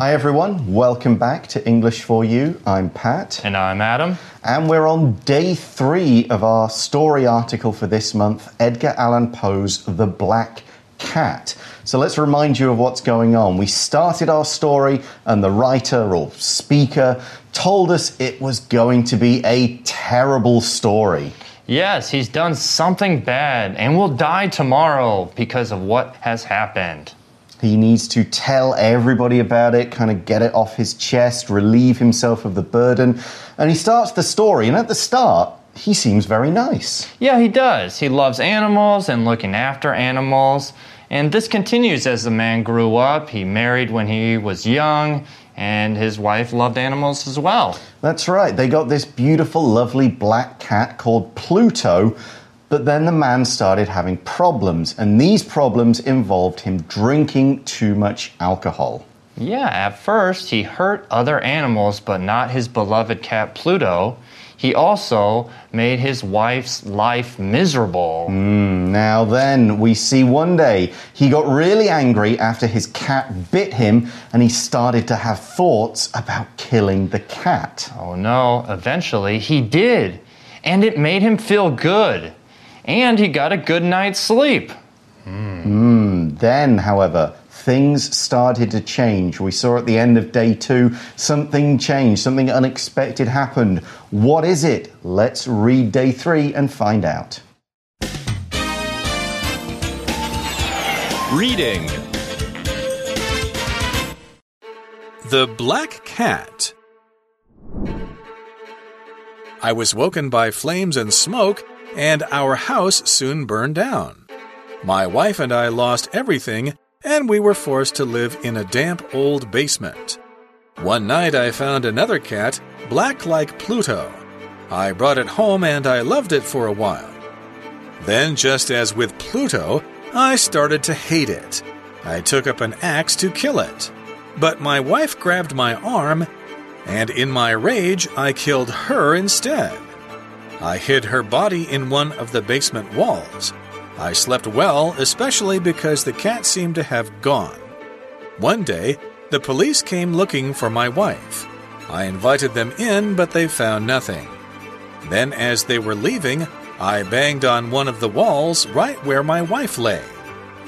Hi, everyone. Welcome back to English for You. I'm Pat. And I'm Adam. And we're on day three of our story article for this month Edgar Allan Poe's The Black Cat. So let's remind you of what's going on. We started our story, and the writer or speaker told us it was going to be a terrible story. Yes, he's done something bad and will die tomorrow because of what has happened. He needs to tell everybody about it, kind of get it off his chest, relieve himself of the burden. And he starts the story, and at the start, he seems very nice. Yeah, he does. He loves animals and looking after animals. And this continues as the man grew up. He married when he was young, and his wife loved animals as well. That's right. They got this beautiful, lovely black cat called Pluto but then the man started having problems, and these problems involved him drinking too much alcohol. Yeah, at first he hurt other animals, but not his beloved cat Pluto. He also made his wife's life miserable. Mm, now, then, we see one day he got really angry after his cat bit him and he started to have thoughts about killing the cat. Oh no, eventually he did. And it made him feel good and he got a good night's sleep. Mm. Then, however, things started to change. We saw at the end of day two something changed, something unexpected happened. What is it? Let's read day three and find out. Reading The Black Cat. I was woken by flames and smoke and our house soon burned down. My wife and I lost everything, and we were forced to live in a damp old basement. One night I found another cat, black like Pluto. I brought it home and I loved it for a while. Then, just as with Pluto, I started to hate it. I took up an axe to kill it. But my wife grabbed my arm, and in my rage, I killed her instead. I hid her body in one of the basement walls. I slept well, especially because the cat seemed to have gone. One day, the police came looking for my wife. I invited them in, but they found nothing. Then, as they were leaving, I banged on one of the walls right where my wife lay.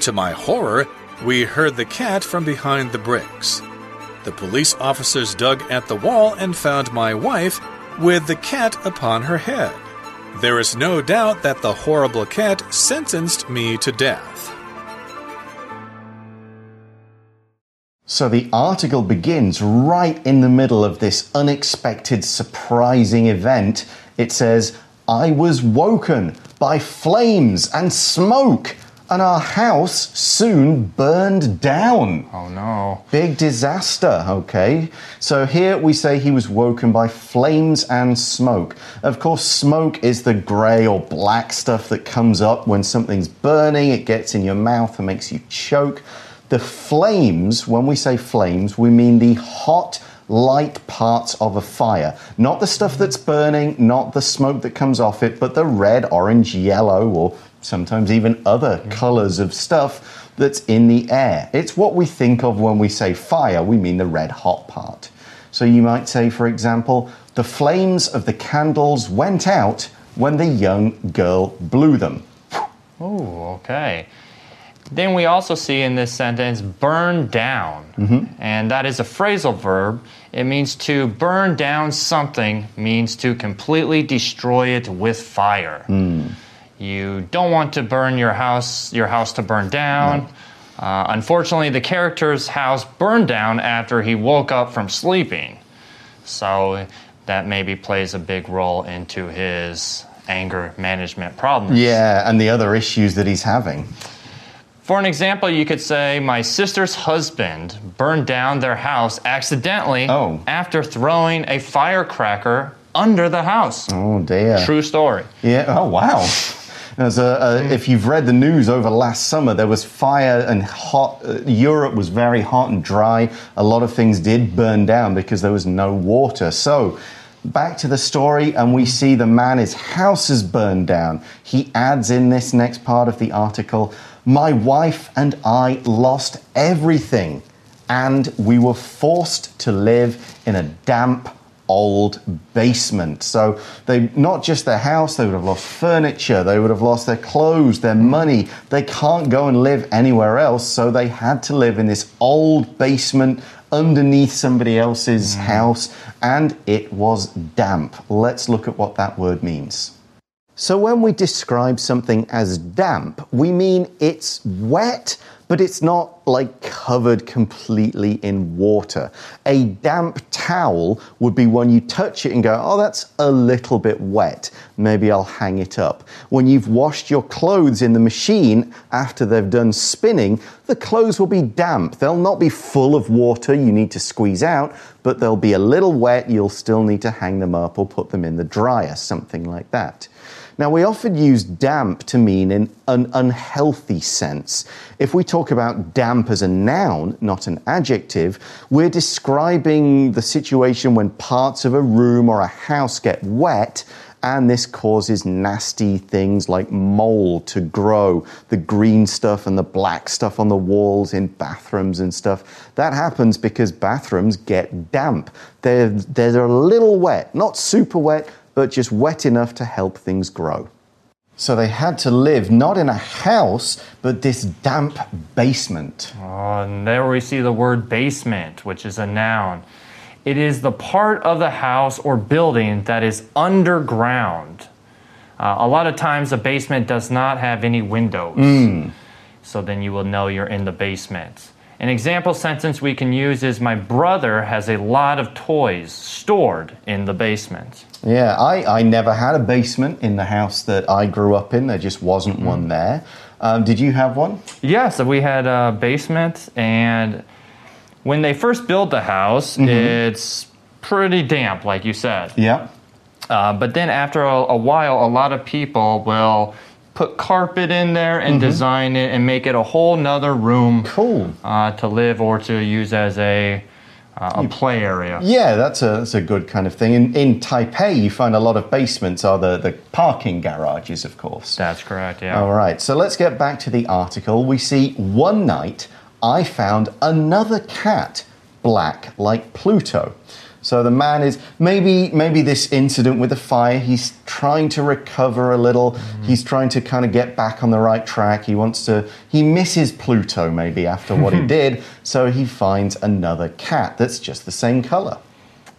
To my horror, we heard the cat from behind the bricks. The police officers dug at the wall and found my wife with the cat upon her head. There is no doubt that the horrible cat sentenced me to death. So the article begins right in the middle of this unexpected, surprising event. It says, I was woken by flames and smoke and our house soon burned down. Oh no. Big disaster, okay? So here we say he was woken by flames and smoke. Of course, smoke is the grey or black stuff that comes up when something's burning, it gets in your mouth and makes you choke. The flames, when we say flames, we mean the hot, light parts of a fire. Not the stuff that's burning, not the smoke that comes off it, but the red, orange, yellow, or sometimes even other colors of stuff that's in the air. It's what we think of when we say fire, we mean the red hot part. So you might say, for example, the flames of the candles went out when the young girl blew them. Oh, okay. Then we also see in this sentence burn down. Mm-hmm. And that is a phrasal verb. It means to burn down something, means to completely destroy it with fire. Mm. You don't want to burn your house, your house to burn down. No. Uh, unfortunately, the character's house burned down after he woke up from sleeping. So that maybe plays a big role into his anger management problems. Yeah, and the other issues that he's having. For an example, you could say, My sister's husband burned down their house accidentally oh. after throwing a firecracker under the house. Oh, dear. True story. Yeah, oh, wow. As a, a, if you've read the news over last summer, there was fire and hot. Uh, Europe was very hot and dry. A lot of things did burn down because there was no water. So, back to the story, and we see the man, his house is burned down. He adds in this next part of the article My wife and I lost everything. and we were forced to live in a damp, old basement. So they not just their house, they would have lost furniture, they would have lost their clothes, their money. They can't go and live anywhere else, so they had to live in this old basement underneath somebody else's mm. house, and it was damp. Let's look at what that word means. So, when we describe something as damp, we mean it's wet, but it's not like covered completely in water. A damp towel would be when you touch it and go, oh, that's a little bit wet. Maybe I'll hang it up. When you've washed your clothes in the machine after they've done spinning, the clothes will be damp. They'll not be full of water you need to squeeze out, but they'll be a little wet. You'll still need to hang them up or put them in the dryer, something like that. Now, we often use damp to mean in an unhealthy sense. If we talk about damp as a noun, not an adjective, we're describing the situation when parts of a room or a house get wet and this causes nasty things like mold to grow, the green stuff and the black stuff on the walls in bathrooms and stuff. That happens because bathrooms get damp. They're, they're a little wet, not super wet, but just wet enough to help things grow. So they had to live not in a house, but this damp basement. Oh, and there we see the word basement, which is a noun. It is the part of the house or building that is underground. Uh, a lot of times, a basement does not have any windows. So then you will know you're in the basement. An example sentence we can use is My brother has a lot of toys stored in the basement. Yeah, I, I never had a basement in the house that I grew up in. There just wasn't one there. Um, did you have one? Yeah, so we had a basement, and when they first built the house, it's pretty damp, like you said. Yeah. Uh, but then after a, a while, a lot of people will put carpet in there and design it and make it a whole nother room Cool. uh, to live or to use as a, uh, a play area. Yeah, that's a, that's a good kind of thing. In, in Taipei, you find a lot of basements are the, the parking garages, of course. That's correct, yeah. All right, so let's get back to the article. We see one night I found another cat black like Pluto. So the man is maybe maybe this incident with the fire. He's trying to recover a little. Mm. He's trying to kind of get back on the right track. He wants to. He misses Pluto maybe after what he did. So he finds another cat that's just the same color.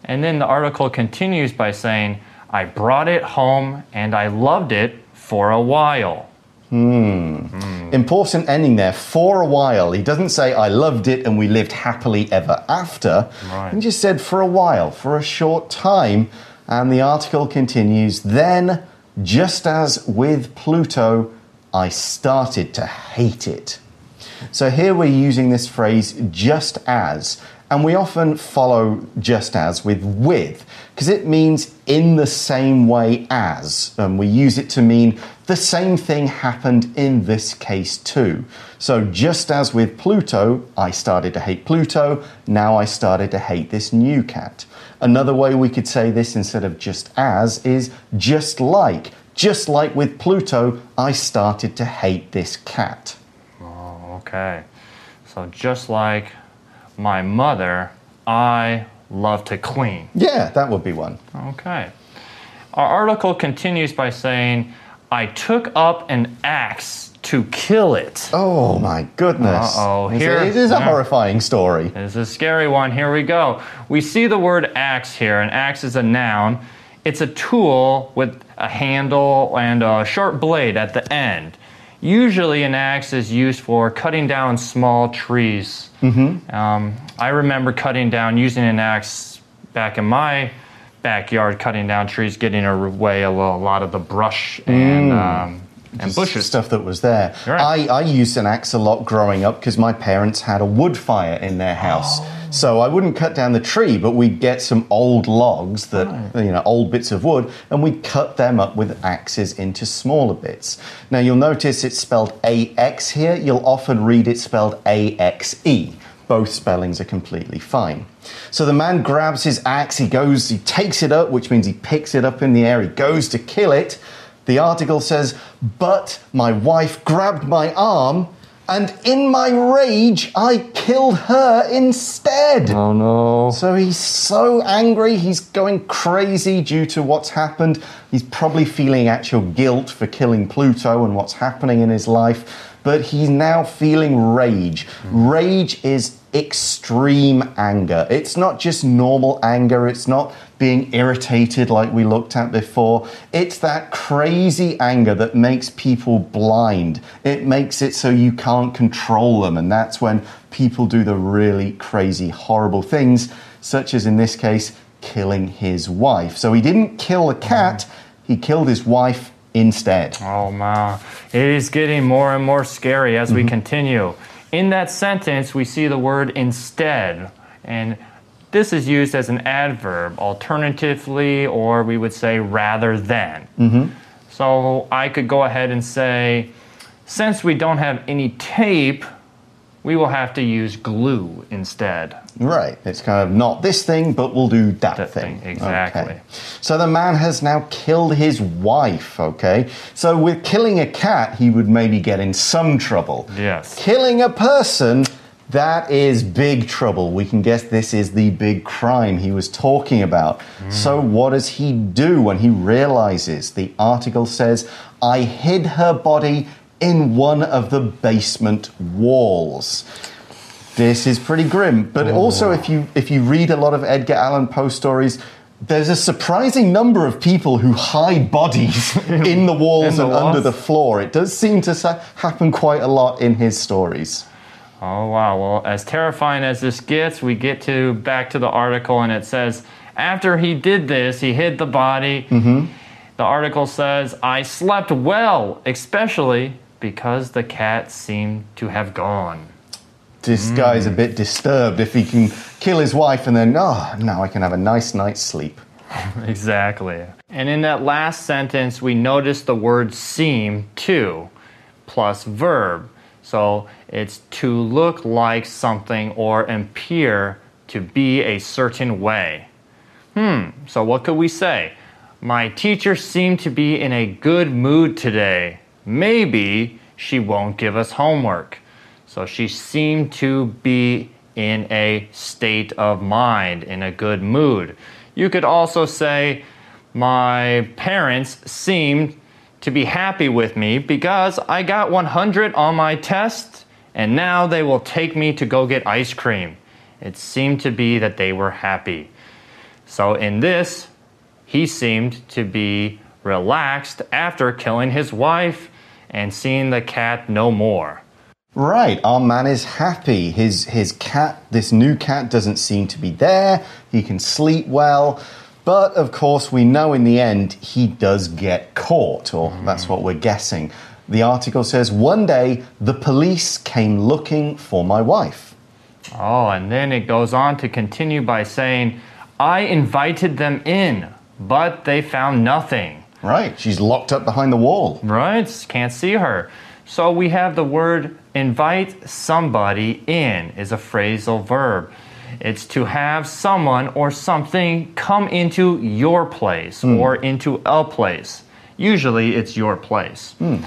And then the article continues by saying, I brought it home and I loved it for a while. Hmm. Hmm. Important ending there. For a while, he doesn't say I loved it and we lived happily ever after. Right. He just said for a while, for a short time. And the article continues. Then, just as with Pluto, I started to hate it. So here we're using this phrase just as, and we often follow just as with with, because it means in the same way as. And we use it to mean the same thing happened in this case too. So just as with Pluto, I started to hate Pluto, now I started to hate this new cat. Another way we could say this instead of just as is just like. Just like with Pluto, I started to hate this cat. Oh, Okay. So just like my mother, I love to clean. Yeah, that would be one. Okay. Our article continues by saying, I took up an axe to kill it. Oh my goodness. Uh-oh, It's a- here- it is a yeah. horrifying story. It's a scary one. Here we go. We see the word axe here. An axe is a noun. It's a tool with a handle and a sharp blade at the end. Usually, an axe is used for cutting down small trees. Mm-hmm. Um, I remember cutting down, using an axe back in my backyard, cutting down trees, getting away a, lo- a lot of the brush and, um, and bushes. Stuff that was there. Right. I, I used an axe a lot growing up because my parents had a wood fire in their house. Oh. So I wouldn't cut down the tree, but we'd get some old logs that, you know, old bits of wood, and we'd cut them up with axes into smaller bits. Now you'll notice it's spelled AX here. You'll often read it spelled AXE. Both spellings are completely fine. So the man grabs his axe, he goes, he takes it up, which means he picks it up in the air, he goes to kill it. The article says, But my wife grabbed my arm And in my rage, I killed her instead. Oh no. So he's so angry, he's going crazy due to what's happened. He's probably feeling actual guilt for killing Pluto and what's happening in his life, but he's now feeling rage. Rage is extreme anger. It's not just normal anger, it's not being irritated like we looked at before. It's that crazy anger that makes people blind. It makes it so you can't control them, and that's when people do the really crazy, horrible things, such as in this case, killing his wife. So he didn't kill a cat, he killed his wife instead. Oh man, it is getting more and more scary as we mm-hmm. continue. In that sentence, we see the word instead, and this is used as an adverb, alternatively, or we would say rather than. Mm-hmm. So I could go ahead and say, since we don't have any tape, we will have to use glue instead. Right. It's kind of not this thing, but we'll do that, That thing. thing, exactly. Okay. So the man has now killed his wife, okay? So with killing a cat, he would maybe get in some trouble. Yes. Killing a person, that is big trouble. We can guess this is the big crime he was talking about. Mm. So, what does he do when he realizes? The article says, I hid her body in one of the basement walls. This is pretty grim. But oh. also, if you if you read a lot of Edgar Allan Poe stories, there's a surprising number of people who hide bodies in the walls In the and under the floor. It does seem to happen quite a lot in his stories. Oh wow! Well, as terrifying as this gets, we get to back to the article, and it says after he did this, he hid the body. Mm-hmm. The article says, "I slept well, especially because the cat seemed to have gone." This guy's a bit disturbed if he can kill his wife and then, oh, now I can have a nice night's sleep. Exactly. And in that last sentence, we notice the word seem to plus verb. So it's to look like something or appear to be a certain way. Hmm, so what could we say? My teacher seemed to be in a good mood today. Maybe she won't give us homework. So she seemed to be in a state of mind, in a good mood. You could also say, My parents seemed to be happy with me because I got 100 on my test and now they will take me to go get ice cream. It seemed to be that they were happy. So in this, he seemed to be relaxed after killing his wife and seeing the cat no more. Right, our man is happy. His his cat, this new cat, doesn't seem to be there. He can sleep well, but of course, we know in the end he does get caught, or mm. that's what we're guessing. The article says one day the police came looking for my wife. Oh, and then it goes on to continue by saying, I invited them in, but they found nothing. Right, she's locked up behind the wall. Right? Can't see her. So we have the word invite somebody in is a phrasal verb. It's to have someone or something come into your place hmm. or into a place. Usually it's your place. Hmm.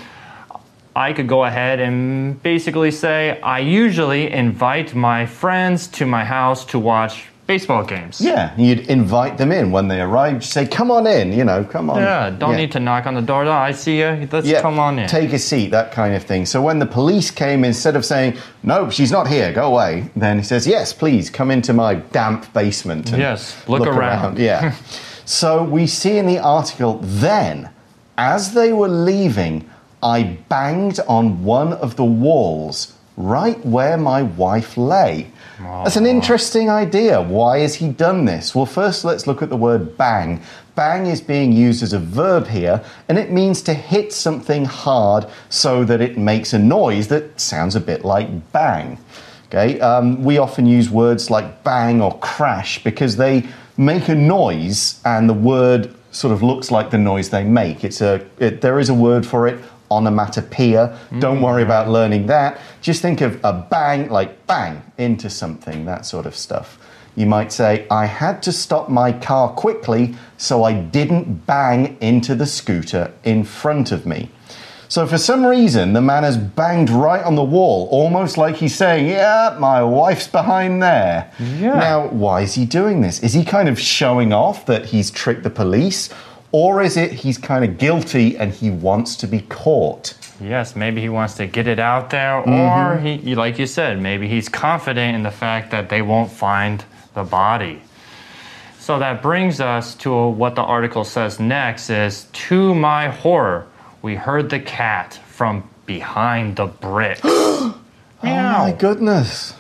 I could go ahead and basically say, I usually invite my friends to my house to watch baseball games. Yeah, you'd invite them in when they arrive. Just say, "Come on in," you know, come on. Yeah, don't need to knock on the door. Oh, I see you. Let's Yeah, come on in. Take a seat, that kind of thing. So when the police came, instead of saying, "No, she's not here, go away," then he says, "Yes, please come into my damp basement." and Yes, look around. Yeah. so we see in the article then, as they were leaving, I banged on one of the walls right where my wife lay. That's an interesting idea. Why has he done this? Well, first let's look at the word bang. Bang is being used as a verb here, and it means to hit something hard so that it makes a noise that sounds a bit like bang. Okay, um, we often use words like bang or crash because they make a noise, and the word sort of looks like the noise they make. It's a it, there is a word for it, onomatopoeia. Don't worry mm. about learning that. Just think of a bang, like bang into something, that sort of stuff. You might say, I had to stop my car quickly so I didn't bang into the scooter in front of me. So for some reason, the man has banged right on the wall, almost like he's saying, Yeah, my wife's behind there. Yeah. Now, why is he doing this? Is he kind of showing off that he's tricked the police? Or is it he's kind of guilty and he wants to be caught? Yes, maybe he wants to get it out there, or mm-hmm. he, like you said, maybe he's confident in the fact that they won't find the body. So that brings us to what the article says next is to my horror, we heard the cat from behind the bricks. Oh my goodness.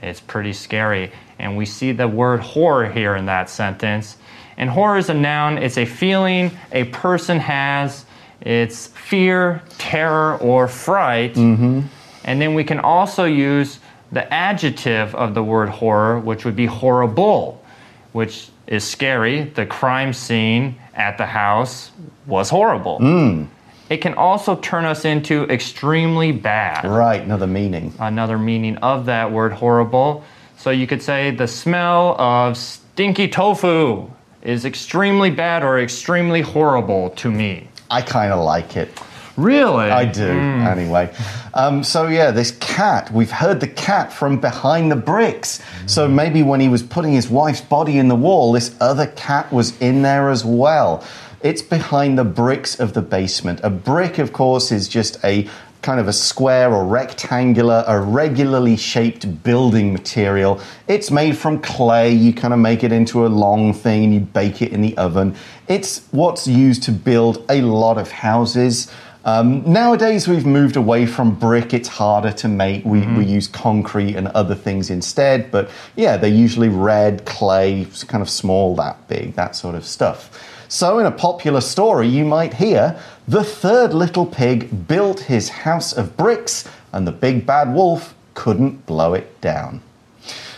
It's pretty scary. And we see the word horror here in that sentence. And horror is a noun, it's a feeling a person has. It's fear, terror, or fright. Mm-hmm. And then we can also use the adjective of the word horror, which would be horrible, which is scary. The crime scene at the house was horrible. Mm. It can also turn us into extremely bad Right, another meaning. another meaning of that word horrible. So you could say the smell of stinky tofu is extremely bad or extremely horrible to me. I kind of like it. Really? I do, anyway. Um, so, yeah, this cat, we've heard the cat from behind the bricks. So, maybe when he was putting his wife's body in the wall, this other cat was in there as well. It's behind the bricks of the basement. A brick, of course, is just a kind of a square or rectangular, irregularly shaped building material. It's made from clay. You kind of make it into a long thing and you bake it in the oven. It's what's used to build a lot of houses. Um, nowadays, we've moved away from brick. It's harder to make. We, we use concrete and other things instead. But yeah, they're usually red, clay, kind of small, that big, that sort of stuff. So, in a popular story, you might hear the third little pig built his house of bricks, and the big bad wolf couldn't blow it down.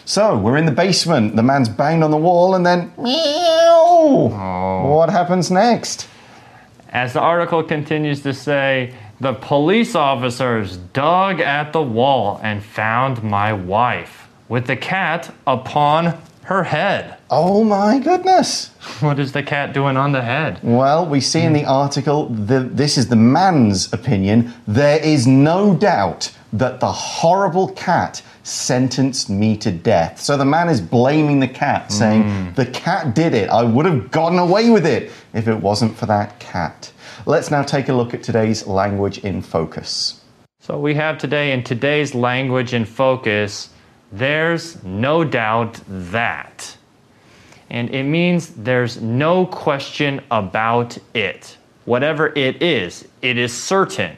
So, we're in the basement. The man's banged on the wall, and then meow. Oh. What happens next? As the article continues to say, the police officers dug at the wall and found my wife with the cat upon her head. Oh my goodness. What is the cat doing on the head? Well, we see in the article, that this is the man's opinion. There is no doubt that the horrible cat sentenced me to death. So the man is blaming the cat, saying, hmm. The cat did it. I would have gotten away with it if it wasn't for that cat. Let's now take a look at today's language in focus. So we have today in today's language in focus, there's no doubt that. And it means there's no question about it. Whatever it is, it is certain.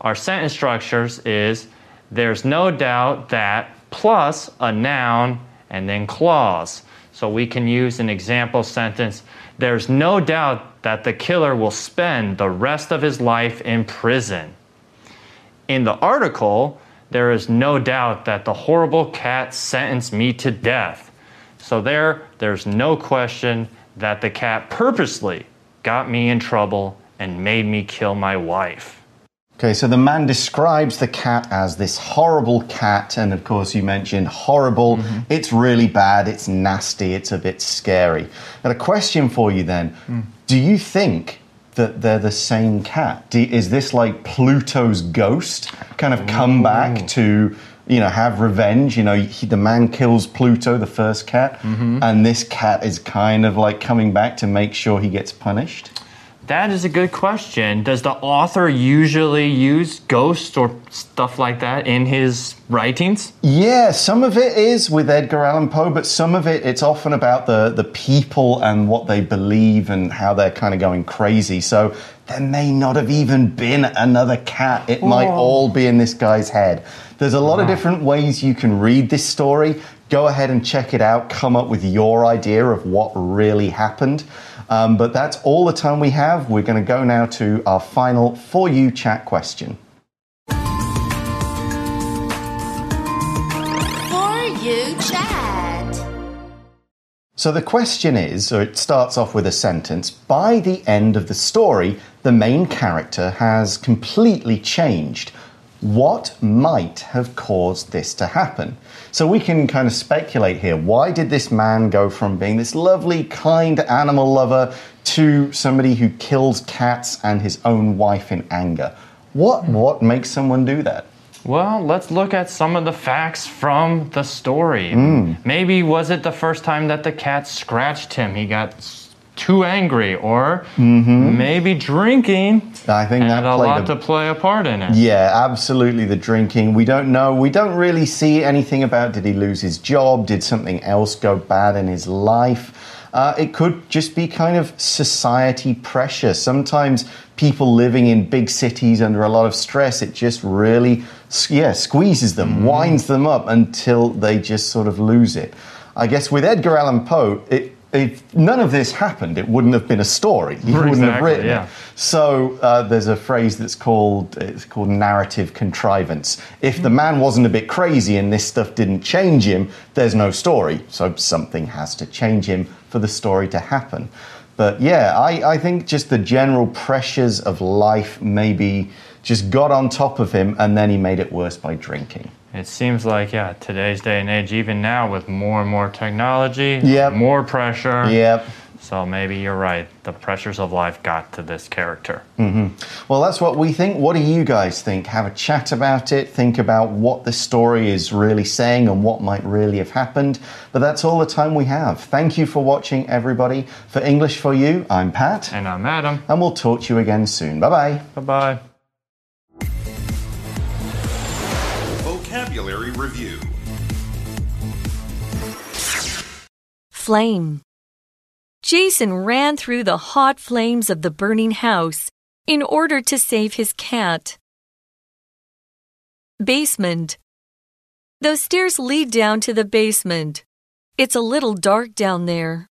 Our sentence structures is there's no doubt that plus a noun and then clause. So we can use an example sentence there's no doubt that the killer will spend the rest of his life in prison. In the article, there is no doubt that the horrible cat sentenced me to death. So there, there's no question that the cat purposely got me in trouble and made me kill my wife. Okay, so the man describes the cat as this horrible cat, and of course, you mentioned horrible. Mm-hmm. It's really bad, it's nasty, it's a bit scary. And a question for you then mm. Do you think that they're the same cat? Do, is this like Pluto's ghost kind of come back to, you know, have revenge? You know, he, the man kills Pluto, the first cat, mm-hmm. and this cat is kind of like coming back to make sure he gets punished? That is a good question. Does the author usually use ghosts or stuff like that in his writings? Yeah, some of it is with Edgar Allan Poe, but some of it it's often about the the people and what they believe and how they're kind of going crazy. So there may not have even been another cat. It might all be in this guy's head. There's a lot of different ways you can read this story. Go ahead and check it out. Come up with your idea of what really happened. Um, but that's all the time we have. We're going to go now to our final For You chat question. For you chat. So the question is, or it starts off with a sentence by the end of the story, the main character has completely changed. What might have caused this to happen? So we can kind of speculate here. Why did this man go from being this lovely, kind animal lover to somebody who kills cats and his own wife in anger. What what makes someone do that? Well, let's look at some of the facts from the story. Hmm. Maybe was it the first time that the cat scratched him? He got too angry, or maybe drinking I think had that a played lot a to play a part in it. Yeah, absolutely. The drinking. We don't know. We don't really see anything about did he lose his job? Did something else go bad in his life? Uh, it could just be kind of society pressure. Sometimes people living in big cities under a lot of stress, it just really, yeah, squeezes them, winds them up until they just sort of lose it. I guess with Edgar Allan Poe, it, if none of this happened, it wouldn't have been a story. He wouldn't have written yeah. it. So uh, there's a phrase that's called it's called narrative contrivance. If the man wasn't a bit crazy and this stuff didn't change him, there's no story. So something has to change him for the story to happen. But yeah, I, I think just the general pressures of life maybe just got on top of him and then he made it worse by drinking. It seems like, yeah, today's day and age, even now with more and more technology, Yep. more pressure. Yep. So maybe you're right. The pressures of life got to this character. Mm-hmm. Well, that's what we think. What do you guys think? Have a chat about it. Think about what the story is really saying and what might really have happened. But that's all the time we have. Thank you for watching, everybody. For English for You, I'm Pat, And I'm Adam. and we'll talk to you again soon. Bye bye. Bye bye. Vocabulary Review Flame. Jason ran through the hot flames of the burning house in order to save his cat. Basement. Those stairs lead down to the basement. It's a little dark down there.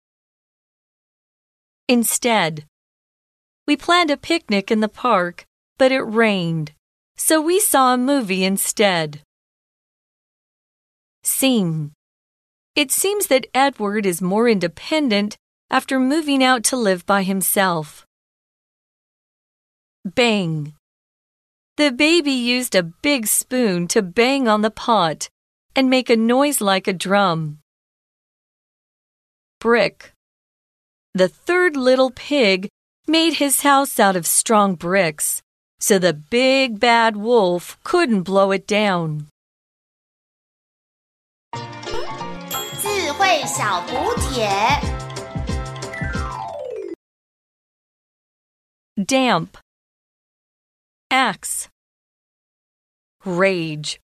Instead, we planned a picnic in the park, but it rained, so we saw a movie instead. Seem. It seems that Edward is more independent after moving out to live by himself. Bang. The baby used a big spoon to bang on the pot and make a noise like a drum. Brick. The third little pig made his house out of strong bricks, so the big bad wolf couldn't blow it down. 智慧小补帖。 damp, axe, rage.